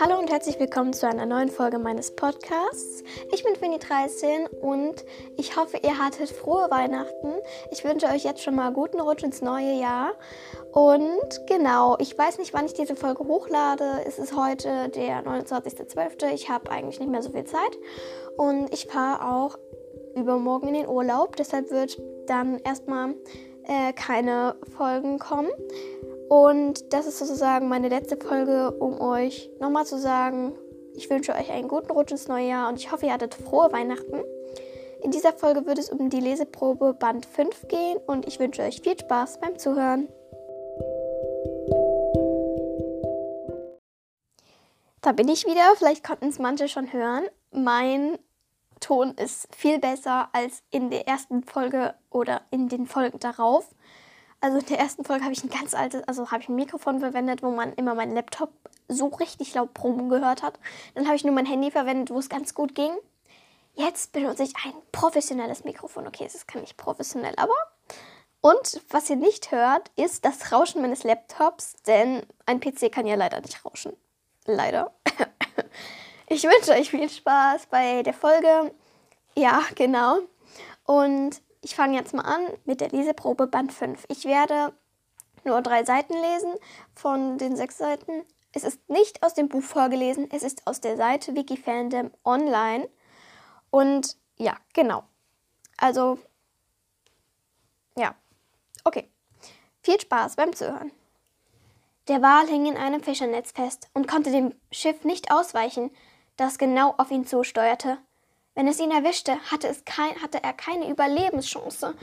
Hallo und herzlich willkommen zu einer neuen Folge meines Podcasts. Ich bin Finny 13 und ich hoffe, ihr hattet frohe Weihnachten. Ich wünsche euch jetzt schon mal guten Rutsch ins neue Jahr. Und genau, ich weiß nicht, wann ich diese Folge hochlade. Es ist heute der 29.12. Ich habe eigentlich nicht mehr so viel Zeit. Und ich fahre auch übermorgen in den Urlaub. Deshalb wird dann erstmal äh, keine Folgen kommen. Und das ist sozusagen meine letzte Folge, um euch nochmal zu sagen, ich wünsche euch einen guten Rutsch ins neue Jahr und ich hoffe, ihr hattet frohe Weihnachten. In dieser Folge wird es um die Leseprobe Band 5 gehen und ich wünsche euch viel Spaß beim Zuhören. Da bin ich wieder, vielleicht konnten es manche schon hören. Mein Ton ist viel besser als in der ersten Folge oder in den Folgen darauf. Also in der ersten Folge habe ich ein ganz altes, also habe ich ein Mikrofon verwendet, wo man immer meinen Laptop so richtig laut brummen gehört hat. Dann habe ich nur mein Handy verwendet, wo es ganz gut ging. Jetzt benutze ich ein professionelles Mikrofon. Okay, es ist kann nicht professionell, aber. Und was ihr nicht hört, ist das Rauschen meines Laptops, denn ein PC kann ja leider nicht rauschen. Leider. Ich wünsche euch viel Spaß bei der Folge. Ja, genau. Und ich fange jetzt mal an mit der Leseprobe Band 5. Ich werde nur drei Seiten lesen von den sechs Seiten. Es ist nicht aus dem Buch vorgelesen, es ist aus der Seite Wikifandom online. Und ja, genau. Also, ja. Okay. Viel Spaß beim Zuhören. Der Wal hing in einem Fischernetz fest und konnte dem Schiff nicht ausweichen, das genau auf ihn zusteuerte. Wenn es ihn erwischte, hatte, es kein, hatte er keine Überlebenschance.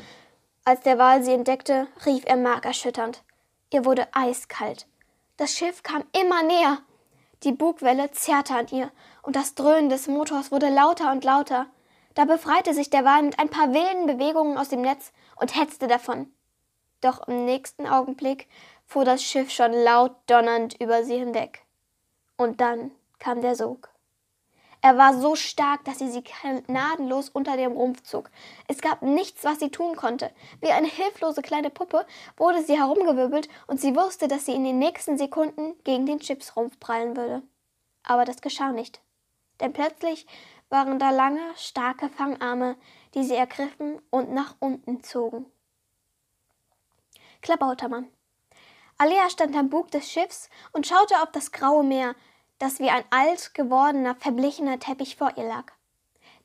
Als der Wal sie entdeckte, rief er markerschütternd. Ihr wurde eiskalt. Das Schiff kam immer näher. Die Bugwelle zerrte an ihr, und das Dröhnen des Motors wurde lauter und lauter. Da befreite sich der Wal mit ein paar wilden Bewegungen aus dem Netz und hetzte davon. Doch im nächsten Augenblick fuhr das Schiff schon laut donnernd über sie hinweg. Und dann kam der Sog. Er war so stark, dass sie sie gnadenlos unter dem Rumpf zog. Es gab nichts, was sie tun konnte. Wie eine hilflose kleine Puppe wurde sie herumgewirbelt und sie wusste, dass sie in den nächsten Sekunden gegen den Chipsrumpf prallen würde. Aber das geschah nicht. Denn plötzlich waren da lange, starke Fangarme, die sie ergriffen und nach unten zogen. Klabautermann. Alea stand am Bug des Schiffs und schaute auf das graue Meer, das wie ein alt gewordener, verblichener Teppich vor ihr lag.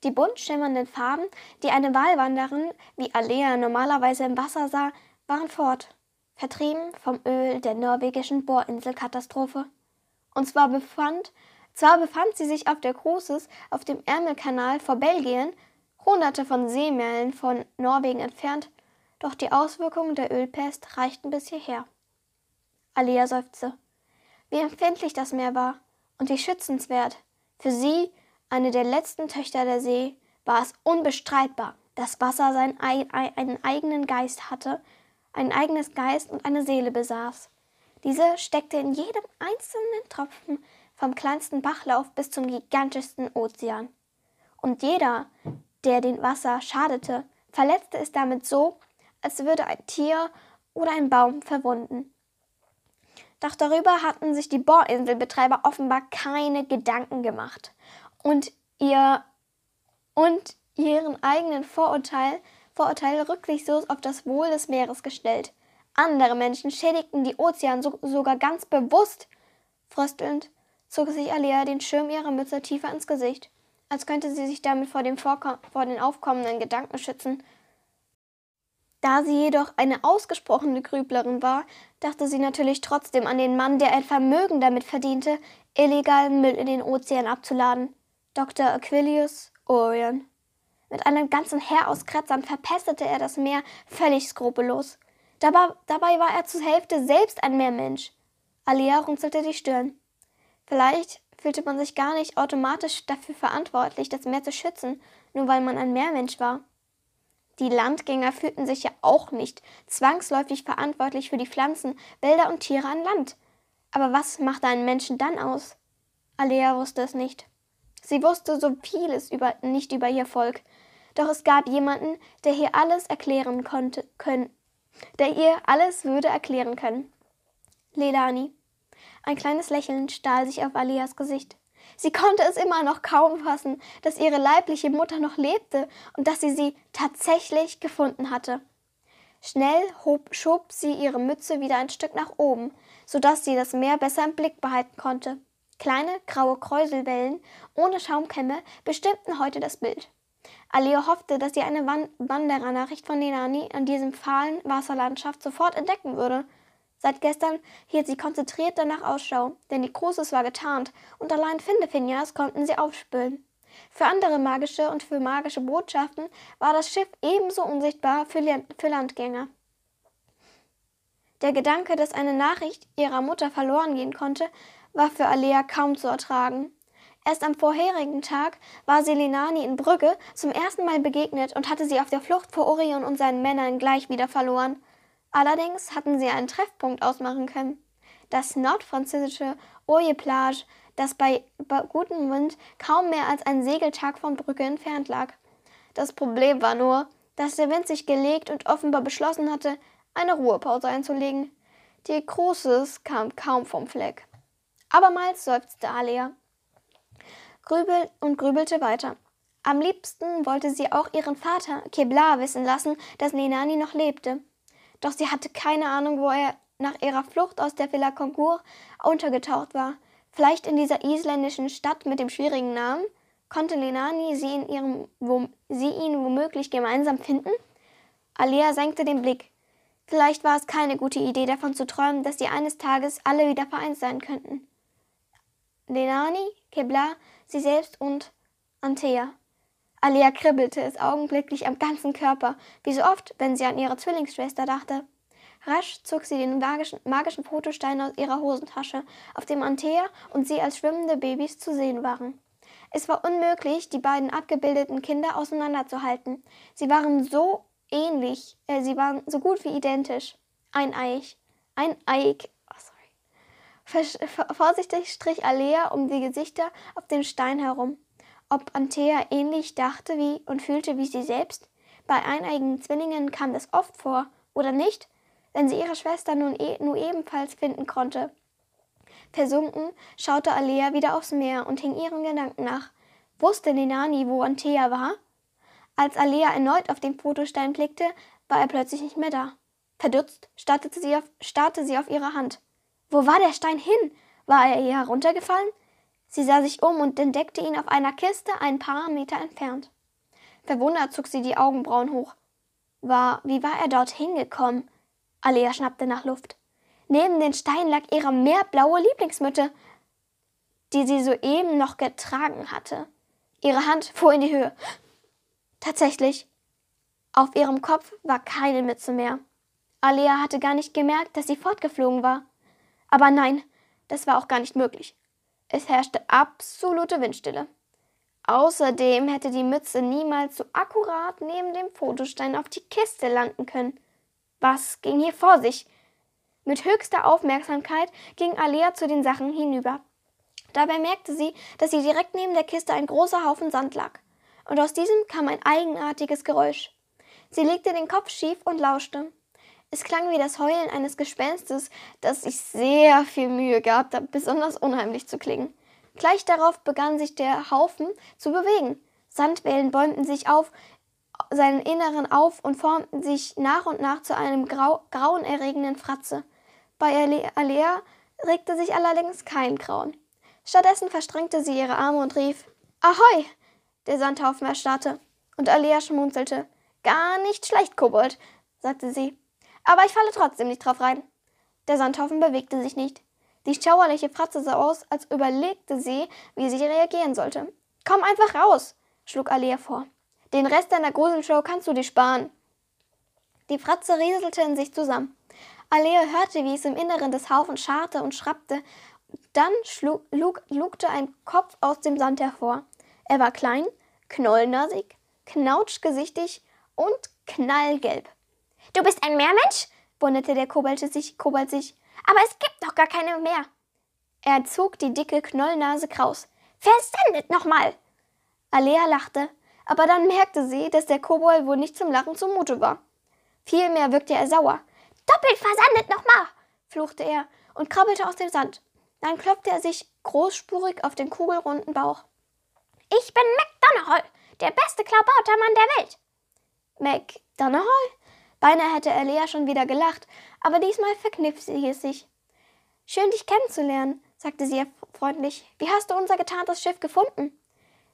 Die bunt schimmernden Farben, die eine Walwanderin wie Alea normalerweise im Wasser sah, waren fort, vertrieben vom Öl der norwegischen Bohrinselkatastrophe. Und zwar befand, zwar befand sie sich auf der Cruises auf dem Ärmelkanal vor Belgien, hunderte von Seemeilen von Norwegen entfernt, doch die Auswirkungen der Ölpest reichten bis hierher. Alea seufzte. Wie empfindlich das Meer war, und wie schützenswert. Für sie, eine der letzten Töchter der See, war es unbestreitbar, dass Wasser seinen, einen eigenen Geist hatte, ein eigenes Geist und eine Seele besaß. Diese steckte in jedem einzelnen Tropfen vom kleinsten Bachlauf bis zum gigantischsten Ozean. Und jeder, der dem Wasser schadete, verletzte es damit so, als würde ein Tier oder ein Baum verwunden. Doch darüber hatten sich die Bohrinselbetreiber offenbar keine Gedanken gemacht und ihr und ihren eigenen Vorurteil, Vorurteile rücksichtslos auf das Wohl des Meeres gestellt. Andere Menschen schädigten die Ozean so, sogar ganz bewusst. Fröstelnd zog sich Alea den Schirm ihrer Mütze tiefer ins Gesicht, als könnte sie sich damit vor, dem vor den aufkommenden Gedanken schützen, da sie jedoch eine ausgesprochene Grüblerin war, dachte sie natürlich trotzdem an den Mann, der ein Vermögen damit verdiente, illegalen Müll in den Ozean abzuladen. Dr. Aquilius Orion. Mit einem ganzen Heer aus Kratzern verpestete er das Meer völlig skrupellos. Dabei, dabei war er zur Hälfte selbst ein Meermensch. Alia runzelte die Stirn. Vielleicht fühlte man sich gar nicht automatisch dafür verantwortlich, das Meer zu schützen, nur weil man ein Meermensch war. Die Landgänger fühlten sich ja auch nicht zwangsläufig verantwortlich für die Pflanzen, Wälder und Tiere an Land. Aber was machte einen Menschen dann aus? Alea wusste es nicht. Sie wusste so vieles über, nicht über ihr Volk. Doch es gab jemanden, der ihr alles erklären konnte, können, der ihr alles würde erklären können. Lelani. Ein kleines Lächeln stahl sich auf Alias Gesicht. Sie konnte es immer noch kaum fassen, dass ihre leibliche Mutter noch lebte und dass sie sie tatsächlich gefunden hatte. Schnell hob, schob sie ihre Mütze wieder ein Stück nach oben, so dass sie das Meer besser im Blick behalten konnte. Kleine graue Kräuselwellen ohne Schaumkämme bestimmten heute das Bild. Aleo hoffte, dass sie eine Wanderernachricht von Nenani an diesem fahlen Wasserlandschaft sofort entdecken würde. Seit gestern hielt sie konzentriert danach Ausschau, denn die Cruises war getarnt und allein Findefinias konnten sie aufspülen. Für andere magische und für magische Botschaften war das Schiff ebenso unsichtbar für, für Landgänger. Der Gedanke, dass eine Nachricht ihrer Mutter verloren gehen konnte, war für Alea kaum zu ertragen. Erst am vorherigen Tag war sie Lenani in Brügge zum ersten Mal begegnet und hatte sie auf der Flucht vor Orion und seinen Männern gleich wieder verloren. Allerdings hatten sie einen Treffpunkt ausmachen können. Das nordfranzösische Oye-Plage, das bei gutem Wind kaum mehr als ein Segeltag von Brügge entfernt lag. Das Problem war nur, dass der Wind sich gelegt und offenbar beschlossen hatte, eine Ruhepause einzulegen. Die Cruises kam kaum vom Fleck. Abermals seufzte Alia grübelt und grübelte weiter. Am liebsten wollte sie auch ihren Vater, Kebla, wissen lassen, dass Nenani noch lebte. Doch sie hatte keine Ahnung, wo er nach ihrer Flucht aus der Villa Concours untergetaucht war. Vielleicht in dieser isländischen Stadt mit dem schwierigen Namen? Konnte Lenani sie, in ihrem, wo, sie ihn womöglich gemeinsam finden? Alia senkte den Blick. Vielleicht war es keine gute Idee, davon zu träumen, dass sie eines Tages alle wieder vereint sein könnten. Lenani, Kebla sie selbst und Antea. Alia kribbelte es augenblicklich am ganzen Körper, wie so oft, wenn sie an ihre Zwillingsschwester dachte. Rasch zog sie den magischen, magischen Fotostein aus ihrer Hosentasche, auf dem Antea und sie als schwimmende Babys zu sehen waren. Es war unmöglich, die beiden abgebildeten Kinder auseinanderzuhalten. Sie waren so ähnlich, äh, sie waren so gut wie identisch. Ein Eich, ein Eik, Vorsichtig strich Alea um die Gesichter auf dem Stein herum. Ob Antea ähnlich dachte wie und fühlte wie sie selbst? Bei eineigen Zwillingen kam das oft vor, oder nicht? Wenn sie ihre Schwester nun e nur ebenfalls finden konnte. Versunken schaute Alea wieder aufs Meer und hing ihren Gedanken nach. Wusste Nenani, wo Antea war? Als Alea erneut auf den Fotostein blickte, war er plötzlich nicht mehr da. Verdutzt starrte sie auf, starrte sie auf ihre Hand. Wo war der Stein hin? War er ihr heruntergefallen? Sie sah sich um und entdeckte ihn auf einer Kiste ein paar Meter entfernt. Verwundert zog sie die Augenbrauen hoch. War, wie war er dort hingekommen? Alea schnappte nach Luft. Neben den Stein lag ihre meerblaue Lieblingsmütte, die sie soeben noch getragen hatte. Ihre Hand fuhr in die Höhe. Tatsächlich, auf ihrem Kopf war keine Mütze mehr. Alea hatte gar nicht gemerkt, dass sie fortgeflogen war. Aber nein, das war auch gar nicht möglich. Es herrschte absolute Windstille. Außerdem hätte die Mütze niemals so akkurat neben dem Fotostein auf die Kiste landen können. Was ging hier vor sich? Mit höchster Aufmerksamkeit ging Alea zu den Sachen hinüber. Dabei merkte sie, dass sie direkt neben der Kiste ein großer Haufen Sand lag. Und aus diesem kam ein eigenartiges Geräusch. Sie legte den Kopf schief und lauschte. Es klang wie das Heulen eines Gespenstes, das sich sehr viel Mühe gab, besonders unheimlich zu klingen. Gleich darauf begann sich der Haufen zu bewegen. Sandwellen bäumten sich auf seinen Inneren auf und formten sich nach und nach zu einem grau grauenerregenden Fratze. Bei Alea regte sich allerdings kein Grauen. Stattdessen verstrengte sie ihre Arme und rief Ahoi! Der Sandhaufen erstarrte, und Alea schmunzelte. Gar nicht schlecht, Kobold, sagte sie. Aber ich falle trotzdem nicht drauf rein. Der Sandhaufen bewegte sich nicht. Die schauerliche Fratze sah aus, als überlegte sie, wie sie reagieren sollte. Komm einfach raus, schlug Alia vor. Den Rest deiner Gruselshow kannst du dir sparen. Die Fratze rieselte in sich zusammen. Alea hörte, wie es im Inneren des Haufens scharrte und schrappte. Dann schlug, lug, lugte ein Kopf aus dem Sand hervor. Er war klein, knollnasig, knautschgesichtig und knallgelb. Du bist ein Meermensch? wunderte der Kobold sich, Kobold sich. Aber es gibt doch gar keine mehr. Er zog die dicke Knollnase kraus. Versendet nochmal! Alea lachte, aber dann merkte sie, dass der Kobold wohl nicht zum Lachen zumute war. Vielmehr wirkte er sauer. Doppelt versandet nochmal! fluchte er und krabbelte aus dem Sand. Dann klopfte er sich großspurig auf den kugelrunden Bauch. Ich bin McDonagall, der beste Klaubautermann der Welt. McDonagall? Beinahe hätte Alea schon wieder gelacht, aber diesmal verkniff sie es sich. Schön, dich kennenzulernen, sagte sie freundlich. Wie hast du unser getarntes Schiff gefunden?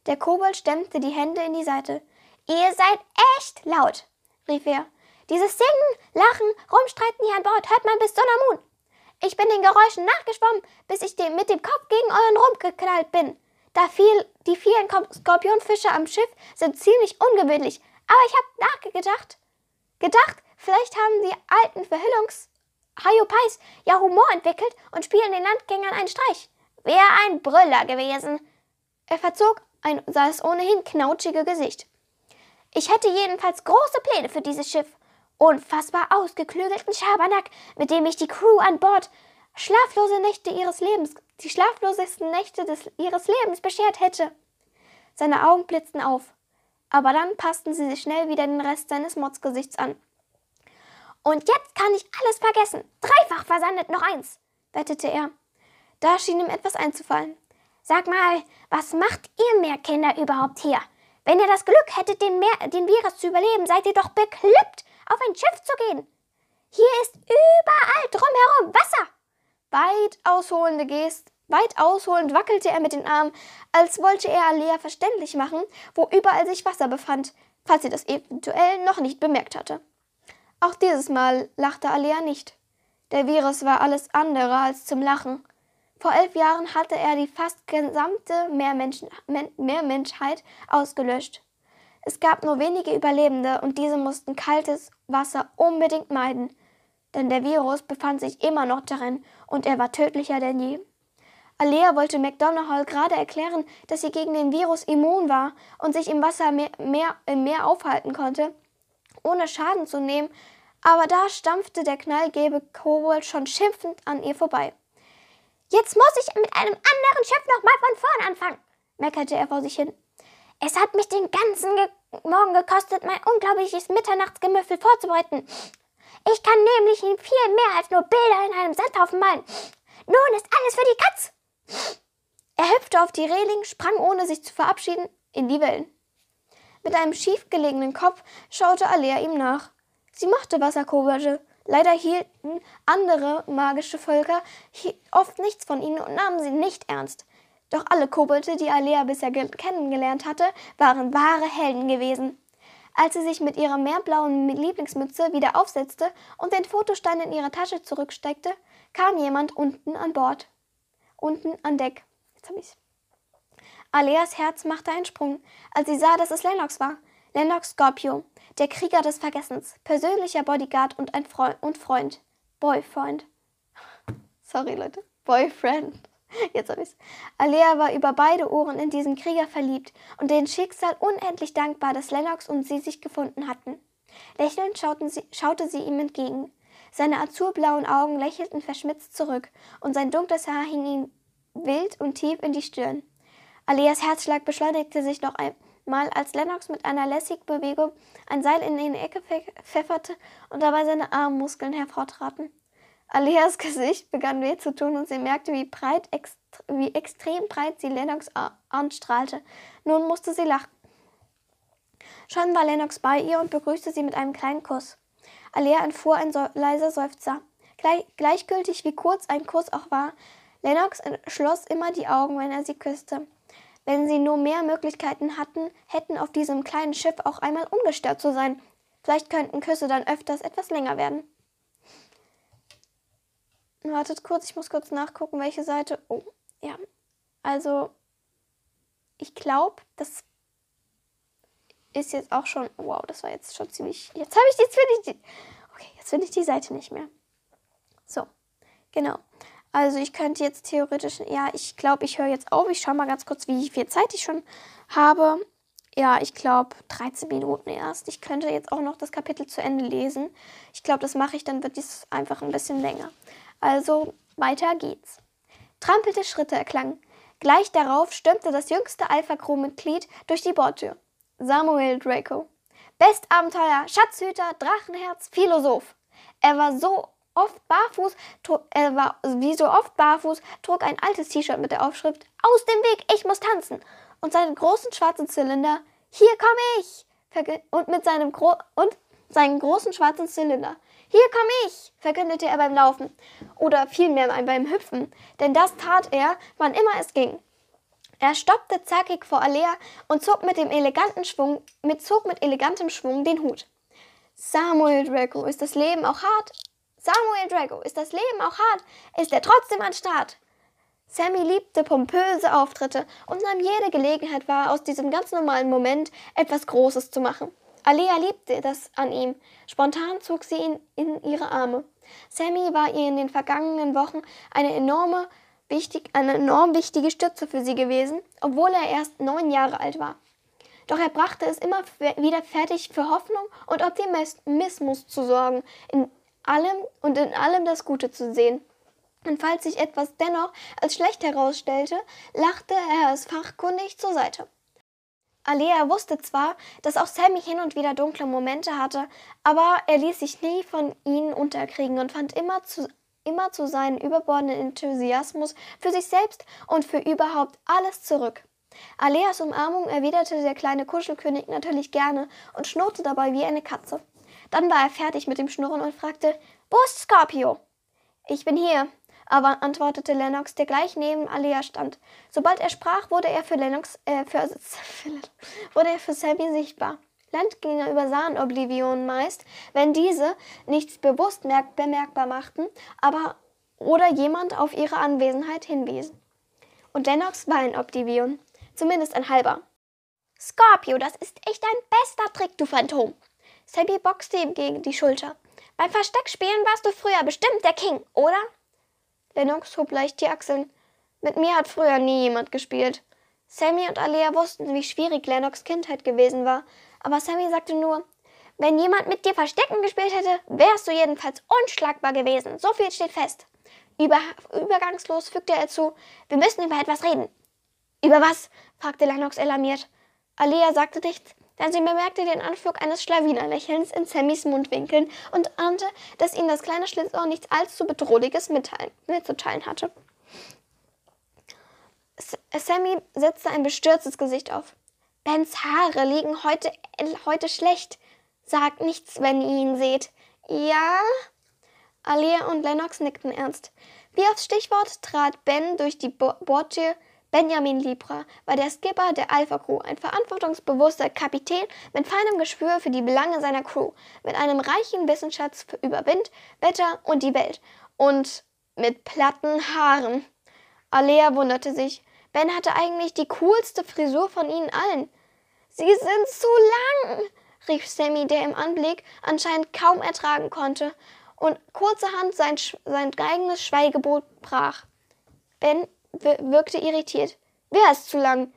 Der Kobold stemmte die Hände in die Seite. Ihr seid echt laut, rief er. Dieses Singen, Lachen, Rumstreiten hier an Bord hört man bis Sonnermond. Ich bin den Geräuschen nachgeschwommen, bis ich dem, mit dem Kopf gegen euren Rumpf geknallt bin. Da viel, die vielen Skorpionfische am Schiff sind ziemlich ungewöhnlich, aber ich habe nachgedacht. Gedacht, vielleicht haben die alten Verhüllungs Hayopais ja Humor entwickelt und spielen den Landgängern einen Streich. Wäre ein Brüller gewesen. Er verzog ein, das ohnehin knautschige Gesicht. Ich hätte jedenfalls große Pläne für dieses Schiff. Unfassbar ausgeklügelten Schabernack, mit dem ich die Crew an Bord schlaflose Nächte ihres Lebens, die schlaflosesten Nächte des, ihres Lebens beschert hätte. Seine Augen blitzten auf, aber dann passten sie sich schnell wieder den Rest seines Motzgesichts an. Und jetzt kann ich alles vergessen. Dreifach versandet noch eins, wettete er. Da schien ihm etwas einzufallen. Sag mal, was macht ihr Meerkinder überhaupt hier? Wenn ihr das Glück hättet, den, Meer, den Virus zu überleben, seid ihr doch bekloppt, auf ein Schiff zu gehen. Hier ist überall drumherum Wasser. Weit ausholende Gest, weit ausholend wackelte er mit den Armen, als wollte er Alea verständlich machen, wo überall sich Wasser befand, falls sie das eventuell noch nicht bemerkt hatte. Auch dieses Mal lachte Alea nicht. Der Virus war alles andere als zum Lachen. Vor elf Jahren hatte er die fast gesamte Meermenschen Meermenschheit ausgelöscht. Es gab nur wenige Überlebende und diese mussten kaltes Wasser unbedingt meiden, denn der Virus befand sich immer noch darin und er war tödlicher denn je. Alea wollte McDonagall gerade erklären, dass sie gegen den Virus immun war und sich im Wasser mehr, mehr, im Meer aufhalten konnte, ohne Schaden zu nehmen, aber da stampfte der knallgelbe Kobold schon schimpfend an ihr vorbei. Jetzt muss ich mit einem anderen Schiff nochmal von vorn anfangen, meckerte er vor sich hin. Es hat mich den ganzen Ge Morgen gekostet, mein unglaubliches Mitternachtsgemüffel vorzubereiten. Ich kann nämlich viel mehr als nur Bilder in einem Sandhaufen malen. Nun ist alles für die Katz. Er hüpfte auf die Reling, sprang ohne sich zu verabschieden in die Wellen. Mit einem schiefgelegenen Kopf schaute Alea ihm nach. Sie mochte Wasserkobolde. Leider hielten andere magische Völker oft nichts von ihnen und nahmen sie nicht ernst. Doch alle Kobolde, die Alea bisher kennengelernt hatte, waren wahre Helden gewesen. Als sie sich mit ihrer meerblauen Lieblingsmütze wieder aufsetzte und den Fotostein in ihre Tasche zurücksteckte, kam jemand unten an Bord. Unten an Deck. Jetzt hab ich's. Aleas Herz machte einen Sprung, als sie sah, dass es Lennox war. Lennox Scorpio, der Krieger des Vergessens, persönlicher Bodyguard und ein Freund und Freund. Boyfriend. Sorry, Leute. Boyfriend. Jetzt hab ich's. Alea war über beide Ohren in diesen Krieger verliebt und dem Schicksal unendlich dankbar, dass Lennox und sie sich gefunden hatten. Lächelnd sie, schaute sie ihm entgegen. Seine azurblauen Augen lächelten verschmitzt zurück und sein dunkles Haar hing ihm wild und tief in die Stirn. Aleas Herzschlag beschleunigte sich noch ein, Mal als Lennox mit einer lässigen Bewegung ein Seil in die Ecke pfefferte und dabei seine Armmuskeln hervortraten. Aleas Gesicht begann weh zu tun und sie merkte, wie, breit, wie extrem breit sie Lennox anstrahlte. Nun musste sie lachen. Schon war Lennox bei ihr und begrüßte sie mit einem kleinen Kuss. Alea entfuhr ein leiser Seufzer. Gleich gleichgültig wie kurz ein Kuss auch war, Lennox schloss immer die Augen, wenn er sie küsste. Wenn sie nur mehr Möglichkeiten hatten, hätten auf diesem kleinen Schiff auch einmal ungestört zu sein. Vielleicht könnten Küsse dann öfters etwas länger werden. Wartet kurz, ich muss kurz nachgucken, welche Seite. Oh, ja. Also, ich glaube, das ist jetzt auch schon. Wow, das war jetzt schon ziemlich. Jetzt habe ich. Jetzt finde ich die. Okay, jetzt finde ich die Seite nicht mehr. So, genau. Also ich könnte jetzt theoretisch, ja, ich glaube, ich höre jetzt auf. Ich schaue mal ganz kurz, wie viel Zeit ich schon habe. Ja, ich glaube 13 Minuten erst. Ich könnte jetzt auch noch das Kapitel zu Ende lesen. Ich glaube, das mache ich, dann wird dies einfach ein bisschen länger. Also weiter geht's. Trampelte Schritte erklangen. Gleich darauf stürmte das jüngste Alpha-Crew-Mitglied durch die Bordtür. Samuel Draco. Bestabenteuer, Schatzhüter, Drachenherz, Philosoph. Er war so oft barfuß, trug, er war wie so oft barfuß, trug ein altes T-Shirt mit der Aufschrift Aus dem Weg, ich muss tanzen und seinen großen schwarzen Zylinder Hier komme ich und mit seinem Gro und seinen großen schwarzen Zylinder. Hier komme ich, verkündete er beim Laufen oder vielmehr beim Hüpfen, denn das tat er, wann immer es ging. Er stoppte zackig vor Alea und zog mit dem eleganten Schwung, mit, zog mit elegantem Schwung den Hut. Samuel Draco, ist das Leben auch hart? Samuel Draco, ist das Leben auch hart? Ist er trotzdem an Start? Sammy liebte pompöse Auftritte und nahm jede Gelegenheit wahr, aus diesem ganz normalen Moment etwas Großes zu machen. Alea liebte das an ihm. Spontan zog sie ihn in ihre Arme. Sammy war ihr in den vergangenen Wochen eine enorme, wichtig, eine enorm wichtige Stütze für sie gewesen, obwohl er erst neun Jahre alt war. Doch er brachte es immer wieder fertig, für Hoffnung und Optimismus zu sorgen, in allem und in allem das Gute zu sehen. Und falls sich etwas dennoch als schlecht herausstellte, lachte er es fachkundig zur Seite. Alea wusste zwar, dass auch Sammy hin und wieder dunkle Momente hatte, aber er ließ sich nie von ihnen unterkriegen und fand immer zu, immer zu seinem überbordenden Enthusiasmus für sich selbst und für überhaupt alles zurück. Aleas Umarmung erwiderte der kleine Kuschelkönig natürlich gerne und schnurrte dabei wie eine Katze. Dann war er fertig mit dem Schnurren und fragte, wo ist Scorpio? Ich bin hier, aber antwortete Lennox, der gleich neben Alea stand. Sobald er sprach, wurde er für Lennox, äh, für, wurde er für Sammy sichtbar. Landgänger übersahen Oblivion meist, wenn diese nichts bewusst bemerkbar machten, aber oder jemand auf ihre Anwesenheit hinwiesen. Und Lennox war ein Oblivion, zumindest ein halber. Scorpio, das ist echt ein bester Trick, du Phantom. Sammy boxte ihm gegen die Schulter. Beim Versteckspielen warst du früher bestimmt der King, oder? Lennox hob leicht die Achseln. Mit mir hat früher nie jemand gespielt. Sammy und Alea wussten, wie schwierig Lennox Kindheit gewesen war, aber Sammy sagte nur, wenn jemand mit dir Verstecken gespielt hätte, wärst du jedenfalls unschlagbar gewesen. So viel steht fest. Über, übergangslos fügte er zu, wir müssen über etwas reden. Über was? fragte Lennox alarmiert. Alea sagte nichts, denn sie bemerkte den Anflug eines Schlawinerlächelns in Sammys Mundwinkeln und ahnte, dass ihnen das kleine Schlitzohr nichts allzu Bedrohliches mitzuteilen hatte. Sammy setzte ein bestürztes Gesicht auf. Bens Haare liegen heute, heute schlecht. Sagt nichts, wenn ihr ihn seht. Ja? Alia und Lennox nickten ernst. Wie aufs Stichwort trat Ben durch die Bordtür Benjamin Libra war der Skipper der Alpha Crew, ein verantwortungsbewusster Kapitän mit feinem Gespür für die Belange seiner Crew, mit einem reichen Wissensschatz über Wind, Wetter und die Welt und mit platten Haaren. Alea wunderte sich. Ben hatte eigentlich die coolste Frisur von ihnen allen. Sie sind zu lang, rief Sammy, der im Anblick anscheinend kaum ertragen konnte und kurzerhand sein, sein eigenes Schweigebot brach. Ben wirkte irritiert. Wer ist zu lang?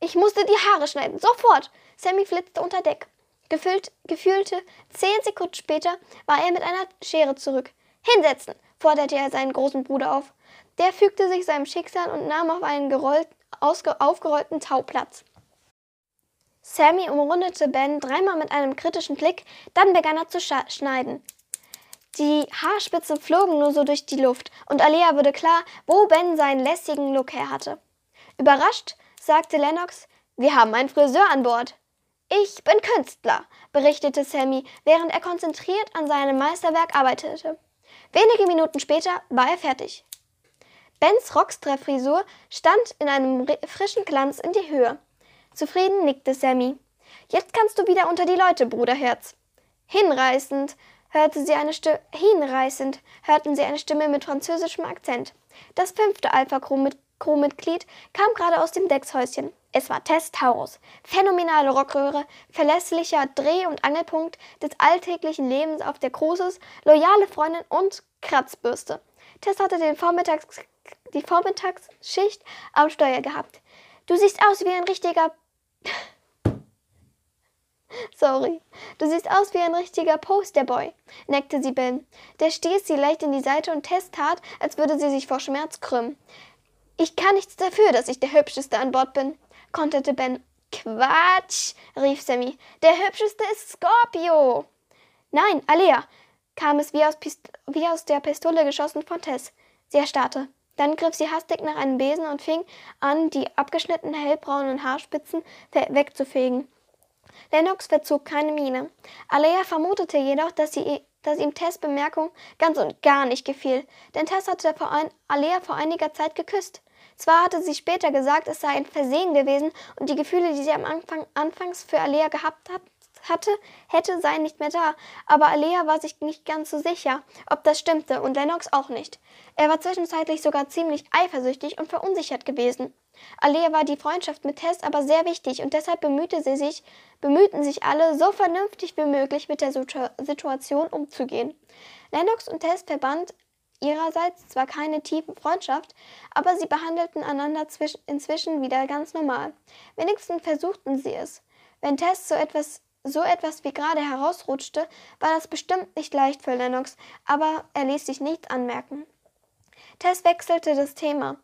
Ich musste die Haare schneiden, sofort! Sammy flitzte unter Deck. Gefüllt, gefühlte zehn Sekunden später war er mit einer Schere zurück. Hinsetzen, forderte er seinen großen Bruder auf. Der fügte sich seinem Schicksal und nahm auf einen gerollt, aufgerollten Tau Platz. Sammy umrundete Ben dreimal mit einem kritischen Blick, dann begann er zu schneiden. Die Haarspitzen flogen nur so durch die Luft und Alea wurde klar, wo Ben seinen lässigen Look her hatte. Überrascht sagte Lennox, wir haben einen Friseur an Bord. Ich bin Künstler, berichtete Sammy, während er konzentriert an seinem Meisterwerk arbeitete. Wenige Minuten später war er fertig. Bens Rockster-Frisur stand in einem frischen Glanz in die Höhe. Zufrieden nickte Sammy. Jetzt kannst du wieder unter die Leute, Bruderherz. Hinreißend hörte sie eine Stimme, hinreißend hörten sie eine Stimme mit französischem Akzent. Das fünfte Alpha-Crew-Mitglied kam gerade aus dem Deckshäuschen. Es war Tess Taurus. Phänomenale Rockröhre, verlässlicher Dreh- und Angelpunkt des alltäglichen Lebens auf der Cruises, loyale Freundin und Kratzbürste. Tess hatte den Vormittags, die Vormittagsschicht am Steuer gehabt. Du siehst aus wie ein richtiger Sorry. Du siehst aus wie ein richtiger Posterboy, neckte sie Ben. Der stieß sie leicht in die Seite und Tess tat, als würde sie sich vor Schmerz krümmen. Ich kann nichts dafür, dass ich der Hübscheste an Bord bin, konterte Ben. Quatsch, rief Sammy. Der Hübscheste ist Scorpio. Nein, Alea, kam es wie aus, wie aus der Pistole geschossen von Tess. Sie erstarrte. Dann griff sie hastig nach einem Besen und fing an, die abgeschnittenen hellbraunen Haarspitzen wegzufegen. Lennox verzog keine Miene. Alea vermutete jedoch, dass, sie, dass ihm Tess Bemerkung ganz und gar nicht gefiel, denn Tess hatte vor ein, Alea vor einiger Zeit geküsst. Zwar hatte sie später gesagt, es sei ein Versehen gewesen und die Gefühle, die sie am Anfang, anfangs für Alea gehabt hat, hatte, hätte, seien nicht mehr da. Aber Alea war sich nicht ganz so sicher, ob das stimmte, und Lennox auch nicht. Er war zwischenzeitlich sogar ziemlich eifersüchtig und verunsichert gewesen. Alea war die Freundschaft mit Tess aber sehr wichtig und deshalb bemühte sie sich, bemühten sich alle, so vernünftig wie möglich mit der Situation umzugehen. Lennox und Tess verband ihrerseits zwar keine tiefe Freundschaft, aber sie behandelten einander inzwischen wieder ganz normal. Wenigstens versuchten sie es. Wenn Tess so etwas so etwas wie gerade herausrutschte, war das bestimmt nicht leicht für Lennox, aber er ließ sich nichts anmerken. Tess wechselte das Thema.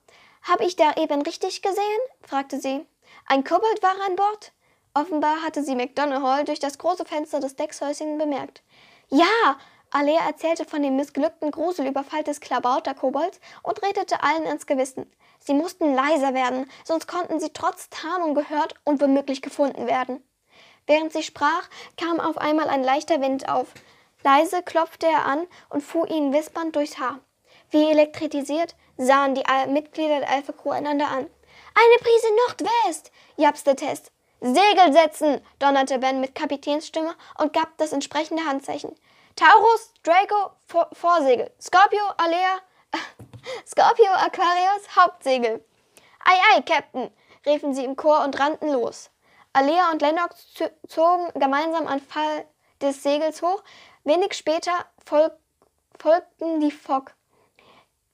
Hab ich da eben richtig gesehen? fragte sie. Ein Kobold war an Bord? Offenbar hatte sie McDonald durch das große Fenster des Deckshäuschen bemerkt. Ja! Alea erzählte von dem missglückten Gruselüberfall des Klabauter-Kobolds und redete allen ins Gewissen. Sie mussten leiser werden, sonst konnten sie trotz Tarnung gehört und womöglich gefunden werden. Während sie sprach, kam auf einmal ein leichter Wind auf. Leise klopfte er an und fuhr ihnen wispernd durchs Haar. Wie elektrisiert sahen die Mitglieder der Alpha Crew einander an. Eine Prise Nordwest, japste Tess. Segel setzen, donnerte Ben mit Kapitänsstimme und gab das entsprechende Handzeichen. Taurus, Draco, Vor Vorsegel. Scorpio, Alea, Scorpio, Aquarius, Hauptsegel. Ei, ei, Captain, riefen sie im Chor und rannten los. Alea und Lennox zogen gemeinsam an Fall des Segels hoch. Wenig später fol folgten die Fock.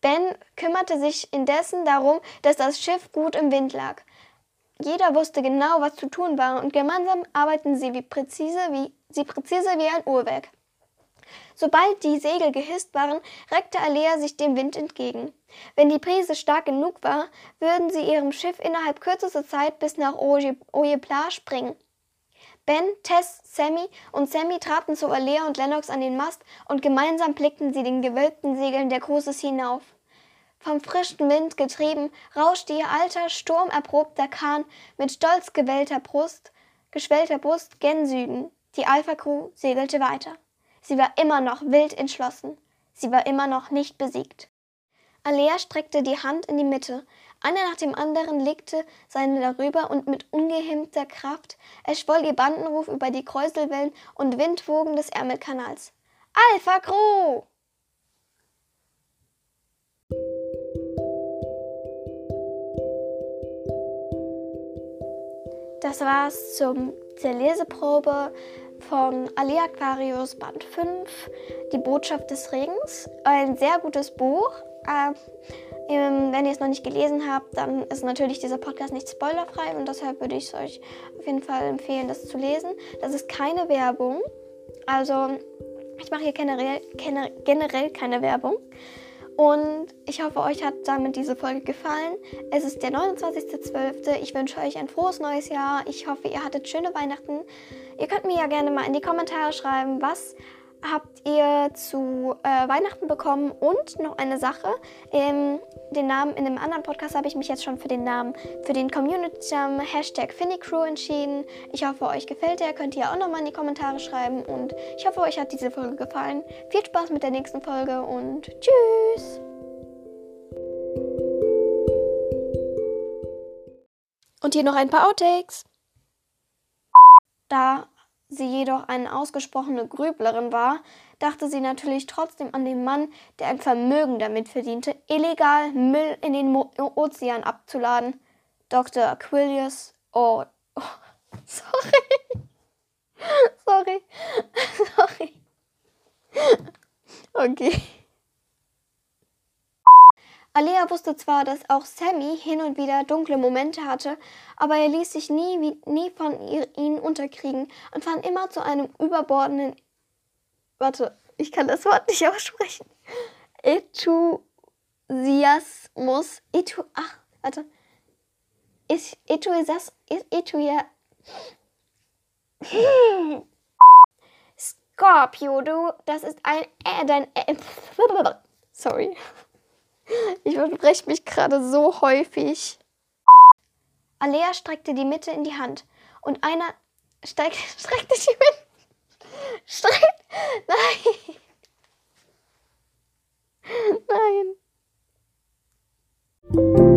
Ben kümmerte sich indessen darum, dass das Schiff gut im Wind lag. Jeder wusste genau, was zu tun war, und gemeinsam arbeiteten sie, wie präzise, wie, sie präzise wie ein Uhrwerk. Sobald die Segel gehisst waren, reckte Alea sich dem Wind entgegen. Wenn die Brise stark genug war, würden sie ihrem Schiff innerhalb kürzester Zeit bis nach Ojepla springen. Ben, Tess, Sammy und Sammy traten zu Alea und Lennox an den Mast und gemeinsam blickten sie den gewölbten Segeln der Cruises hinauf. Vom frischen Wind getrieben, rauschte ihr alter, sturmerprobter Kahn mit stolz gewellter Brust, geschwellter Brust gen Süden. Die Alpha Crew segelte weiter. Sie war immer noch wild entschlossen. Sie war immer noch nicht besiegt. Alea streckte die Hand in die Mitte. Einer nach dem anderen legte seine darüber und mit ungehemmter Kraft erschwoll ihr Bandenruf über die Kräuselwellen und Windwogen des Ärmelkanals. Alpha Crew! Das war's zum zur Leseprobe von Ali Aquarius Band 5, Die Botschaft des Regens. Ein sehr gutes Buch. Äh, wenn ihr es noch nicht gelesen habt, dann ist natürlich dieser Podcast nicht spoilerfrei und deshalb würde ich es euch auf jeden Fall empfehlen, das zu lesen. Das ist keine Werbung. Also, ich mache hier generell, generell keine Werbung. Und ich hoffe, euch hat damit diese Folge gefallen. Es ist der 29.12. Ich wünsche euch ein frohes neues Jahr. Ich hoffe, ihr hattet schöne Weihnachten. Ihr könnt mir ja gerne mal in die Kommentare schreiben, was habt ihr zu äh, Weihnachten bekommen und noch eine Sache. Ähm, den Namen in einem anderen Podcast habe ich mich jetzt schon für den Namen für den Community um, Hashtag Finicrew entschieden. Ich hoffe, euch gefällt der. Könnt ihr auch nochmal in die Kommentare schreiben. Und ich hoffe, euch hat diese Folge gefallen. Viel Spaß mit der nächsten Folge und tschüss! Und hier noch ein paar Outtakes. Da sie jedoch eine ausgesprochene Grüblerin war, dachte sie natürlich trotzdem an den Mann, der ein Vermögen damit verdiente, illegal Müll in den Mo Ozean abzuladen. Dr. Aquilius. Oh, oh sorry. sorry. sorry. Okay. Alea wusste zwar, dass auch Sammy hin und wieder dunkle Momente hatte, aber er ließ sich nie, wie, nie von ihr, ihnen unterkriegen und fand immer zu einem überbordenden. Warte, ich kann das Wort nicht aussprechen. Enthusiasmus. Etu, ach, warte. Enthusiasmus. Scorpio, du, das ist ein äh, dein äh, Sorry. Ich verspreche mich gerade so häufig. Alea streckte die Mitte in die Hand und einer steig, streckte die Mitte. Streck. Nein. Nein.